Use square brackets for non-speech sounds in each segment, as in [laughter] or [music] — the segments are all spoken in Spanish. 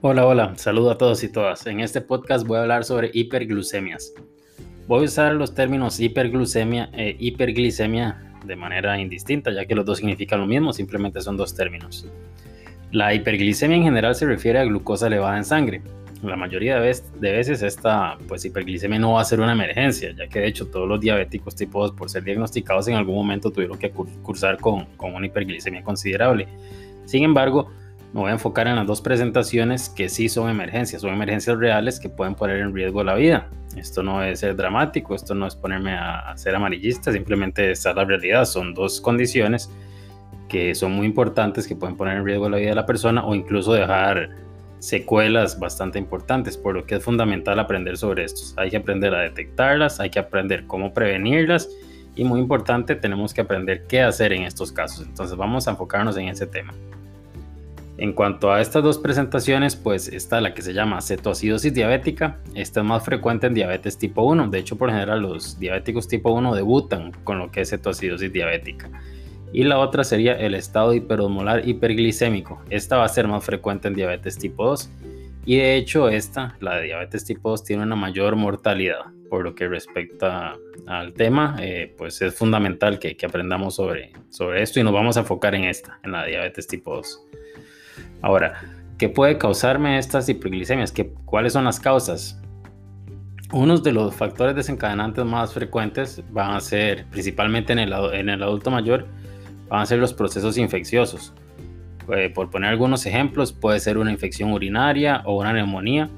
Hola, hola, saludo a todos y todas. En este podcast voy a hablar sobre hiperglucemias. Voy a usar los términos hiperglucemia e hiperglicemia de manera indistinta, ya que los dos significan lo mismo, simplemente son dos términos. La hiperglicemia en general se refiere a glucosa elevada en sangre. La mayoría de, veces esta pues, hiperglicemia no va a ser una emergencia, ya que de hecho todos los diabéticos tipo 2 por ser diagnosticados en algún momento tuvieron que cursar con, con una hiperglicemia considerable. Sin embargo, me voy a enfocar en las dos presentaciones que sí son emergencias, son emergencias reales que pueden poner en riesgo la vida. Esto no es ser dramático, esto no es ponerme a ser amarillista, simplemente esta es la realidad. Son dos condiciones que son muy importantes que pueden poner en riesgo la vida de la persona o incluso dejar secuelas bastante importantes, por lo que es fundamental aprender sobre estos. Hay que aprender a detectarlas, hay que aprender cómo prevenirlas y muy importante, tenemos que aprender qué hacer en estos casos. Entonces vamos a enfocarnos en ese tema. En cuanto a estas dos presentaciones, pues está la que se llama cetoacidosis diabética. Esta es más frecuente en diabetes tipo 1. De hecho, por general, los diabéticos tipo 1 debutan con lo que es cetoacidosis diabética. Y la otra sería el estado hiperosmolar hiperglicémico. Esta va a ser más frecuente en diabetes tipo 2. Y de hecho, esta, la de diabetes tipo 2, tiene una mayor mortalidad. Por lo que respecta al tema, eh, pues es fundamental que, que, aprendamos sobre, sobre esto y nos vamos a enfocar en esta, en la diabetes tipo 2. Ahora, ¿qué puede causarme estas hiperglicemias? ¿Qué, ¿Cuáles son las causas? Unos de los factores desencadenantes más frecuentes van a ser, principalmente en el, adulto mayor, van a ser los procesos infecciosos. Eh, por poner algunos ejemplos, puede ser una infección urinaria o una neumonía.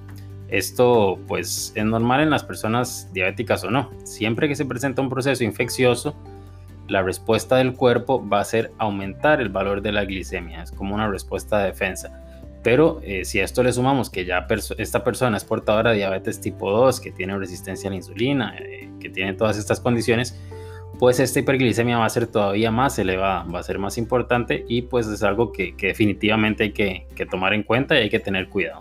Esto pues es normal en las personas diabéticas o no. Siempre que se presenta un proceso infeccioso, la respuesta del cuerpo va a ser aumentar el valor de la glicemia, es como una respuesta de defensa. Pero eh, si a esto le sumamos que ya esta persona es portadora de diabetes tipo 2, que tiene resistencia a la insulina, eh, que tiene todas estas condiciones, pues esta hiperglicemia va a ser todavía más elevada, va a ser más importante y pues es algo que, definitivamente hay que, que tomar en cuenta y hay que tener cuidado.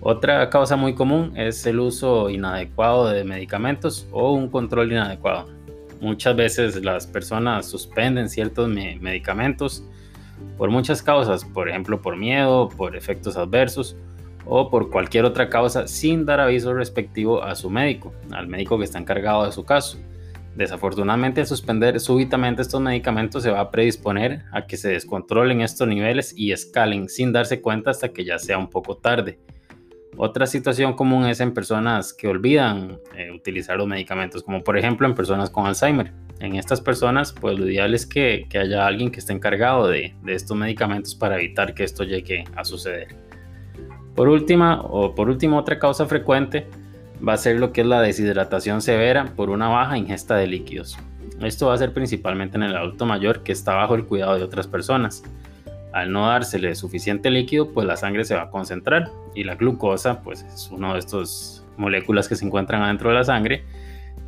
Otra causa muy común es el uso inadecuado de medicamentos o un control inadecuado. Muchas veces las personas suspenden ciertos medicamentos por muchas causas, por ejemplo por miedo, por efectos adversos o por cualquier otra causa sin dar aviso respectivo a su médico, al médico que está encargado de su caso. Desafortunadamente, suspender súbitamente estos medicamentos se va a predisponer a que se descontrolen estos niveles y escalen sin darse cuenta hasta que ya sea un poco tarde. Otra situación común es en personas que olvidan eh, utilizar los medicamentos, como por ejemplo en personas con Alzheimer. En estas personas, pues lo ideal es que, haya alguien que esté encargado de, estos medicamentos para evitar que esto llegue a suceder. Por última, o por último, otra causa frecuente va a ser lo que es la deshidratación severa por una baja ingesta de líquidos. Esto va a ser principalmente en el adulto mayor que está bajo el cuidado de otras personas al no dársele suficiente líquido, pues la sangre se va a concentrar y la glucosa, pues es una de estas moléculas que se encuentran adentro de la sangre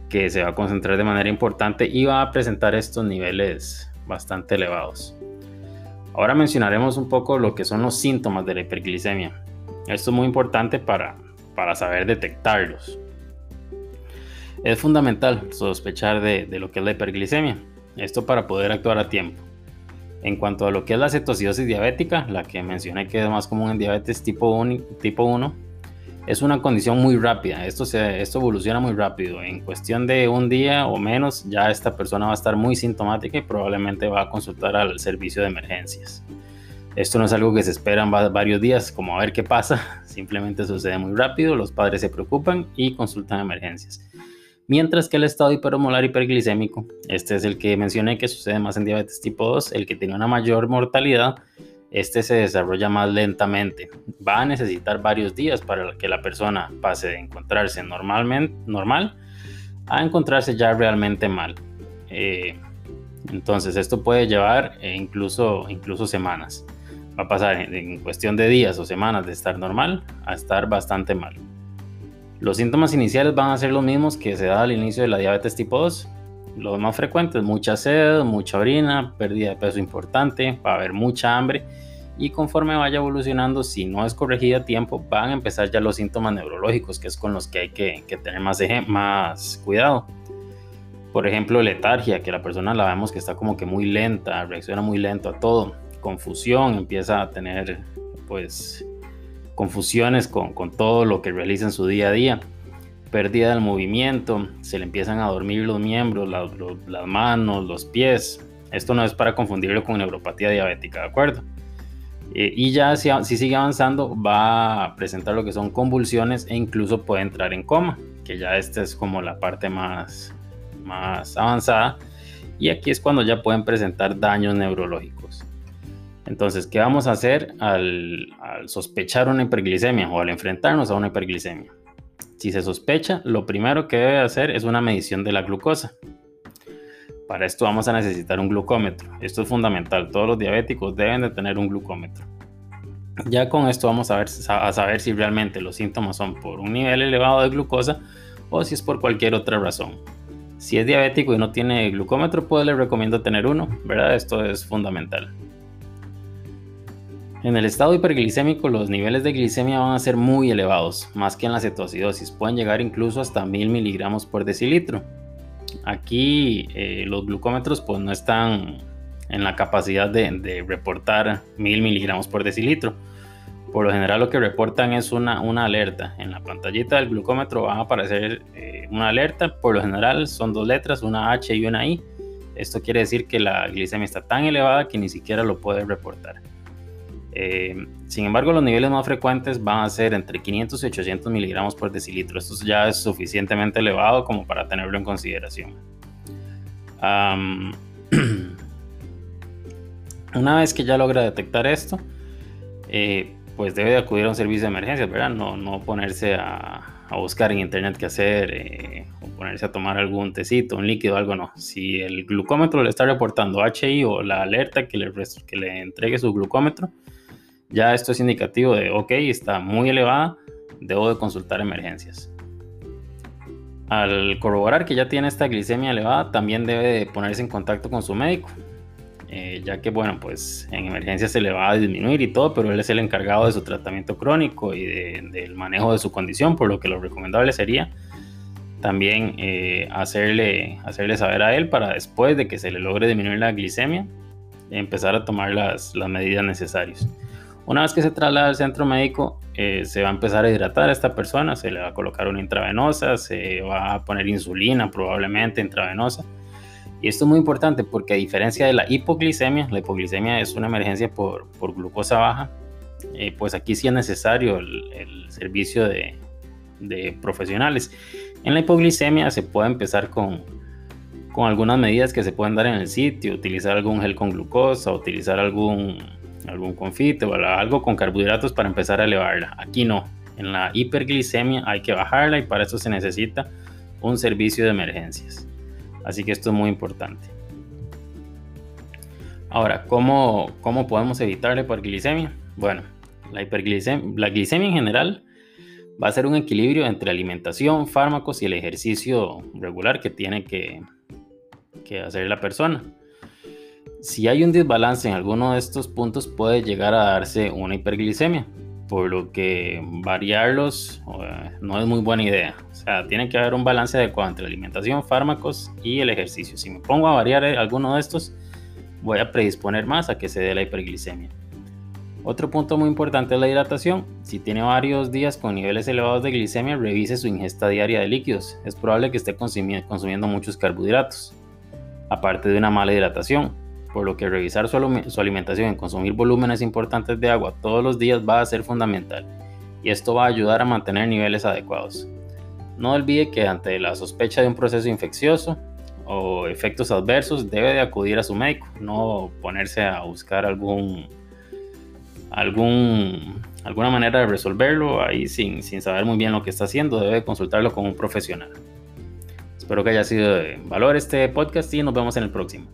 que se va a concentrar de manera importante y va a presentar estos niveles bastante elevados. Ahora mencionaremos un poco lo que son los síntomas de la hiperglicemia. Esto es muy importante para, para saber detectarlos. Es fundamental sospechar de, de lo que es la hiperglicemia. Esto para poder actuar a tiempo. En cuanto a lo que es la cetoacidosis diabética, la que mencioné que es más común en diabetes tipo 1, tipo 1 es una condición muy rápida. Esto, se, esto evoluciona muy rápido. En cuestión de un día o menos, ya esta persona va a estar muy sintomática y probablemente va a consultar al servicio de emergencias. Esto no es algo que se espera en varios días, como a ver qué pasa. [laughs] Simplemente sucede muy rápido, los padres se preocupan y consultan emergencias. Mientras que el estado hipermolar hiperglicémico, este es el que mencioné que sucede más en diabetes tipo 2, el que tiene una mayor mortalidad, este se desarrolla más lentamente. Va a necesitar varios días para que la persona pase de encontrarse normalmente, normal a encontrarse ya realmente mal. Eh, entonces esto puede llevar eh, incluso, incluso semanas. Va a pasar en cuestión de días o semanas de estar normal a estar bastante mal. Los síntomas iniciales van a ser los mismos que se da al inicio de la diabetes tipo 2. Los más frecuentes, mucha sed, mucha orina, pérdida de peso importante, va a haber mucha hambre y conforme vaya evolucionando, si no es corregida a tiempo, van a empezar ya los síntomas neurológicos, que es con los que hay que, tener más, más cuidado. Por ejemplo, letargia, que la persona la vemos que está como que muy lenta, reacciona muy lento a todo. Confusión, empieza a tener pues confusiones con, todo lo que realiza en su día a día, pérdida del movimiento, se le empiezan a dormir los miembros, las manos, los pies. Esto no es para confundirlo con neuropatía diabética, ¿de acuerdo? Eh, y ya si, si, sigue avanzando va a presentar lo que son convulsiones e incluso puede entrar en coma, que ya esta es como la parte más, más avanzada. Y aquí es cuando ya pueden presentar daños neurológicos. Entonces, ¿qué vamos a hacer al, sospechar una hiperglicemia o al enfrentarnos a una hiperglicemia? Si se sospecha, lo primero que debe hacer es una medición de la glucosa. Para esto vamos a necesitar un glucómetro. Esto es fundamental. Todos los diabéticos deben de tener un glucómetro. Ya con esto vamos a, ver, a saber si realmente los síntomas son por un nivel elevado de glucosa o si es por cualquier otra razón. Si es diabético y no tiene glucómetro, pues le recomiendo tener uno, ¿verdad? Esto es fundamental. En el estado hiperglicémico los niveles de glicemia van a ser muy elevados, más que en la cetoacidosis, pueden llegar incluso hasta 1000 miligramos por decilitro. Aquí eh, los glucómetros pues no están en la capacidad de, reportar 1000 miligramos por decilitro. Por lo general lo que reportan es una, una alerta. En la pantallita del glucómetro va a aparecer eh, una alerta. Por lo general son dos letras, una H y una I. Esto quiere decir que la glicemia está tan elevada que ni siquiera lo puede reportar. Eh, sin embargo, los niveles más frecuentes van a ser entre 500 y 800 miligramos por decilitro. Esto ya es suficientemente elevado como para tenerlo en consideración. [clears throat] una vez que ya logra detectar esto, eh, pues debe de acudir a un servicio de emergencias, ¿verdad? No, no ponerse a, buscar en internet qué hacer eh, o ponerse a tomar algún tecito, un líquido, algo no. Si el glucómetro le está reportando HI o la alerta que le, que le entregue su glucómetro, ya esto es indicativo de, ok, está muy elevada, debo de consultar emergencias. Al corroborar que ya tiene esta glicemia elevada, también debe de ponerse en contacto con su médico, eh, ya que, bueno, pues en emergencias se le va a disminuir y todo, pero él es el encargado de su tratamiento crónico y del manejo de su condición, por lo que lo recomendable sería también eh, hacerle, hacerle saber a él para después de que se le logre disminuir la glicemia, empezar a tomar las, las medidas necesarias. Una vez que se traslada al centro médico, eh, se va a empezar a hidratar a esta persona, se le va a colocar una intravenosa, se va a poner insulina probablemente intravenosa. Y esto es muy importante porque a diferencia de la hipoglicemia, la hipoglicemia es una emergencia por, por glucosa baja, eh, pues aquí sí es necesario el, servicio de, de, profesionales. En la hipoglicemia se puede empezar con, con algunas medidas que se pueden dar en el sitio, utilizar algún gel con glucosa, utilizar algún algún confite o algo con carbohidratos para empezar a elevarla. Aquí no. En la hiperglicemia hay que bajarla y para eso se necesita un servicio de emergencias. Así que esto es muy importante. Ahora, ¿cómo, cómo podemos evitar la hiperglicemia? Bueno, la, hiperglicemia, la glicemia en general va a ser un equilibrio entre alimentación, fármacos y el ejercicio regular que tiene que, que hacer la persona. Si hay un desbalance en alguno de estos puntos puede llegar a darse una hiperglicemia, por lo que variarlos eh, no es muy buena idea. O sea, tiene que haber un balance adecuado entre alimentación, fármacos y el ejercicio. Si me pongo a variar eh, alguno de estos, voy a predisponer más a que se dé la hiperglicemia. Otro punto muy importante es la hidratación. Si tiene varios días con niveles elevados de glicemia, revise su ingesta diaria de líquidos. Es probable que esté consumiendo muchos carbohidratos, aparte de una mala hidratación por lo que revisar su, alimentación y consumir volúmenes importantes de agua todos los días va a ser fundamental y esto va a ayudar a mantener niveles adecuados. No olvide que ante la sospecha de un proceso infeccioso o efectos adversos debe de acudir a su médico, no ponerse a buscar algún, algún, alguna manera de resolverlo ahí sin, sin saber muy bien lo que está haciendo, debe consultarlo con un profesional. Espero que haya sido de valor este podcast y nos vemos en el próximo.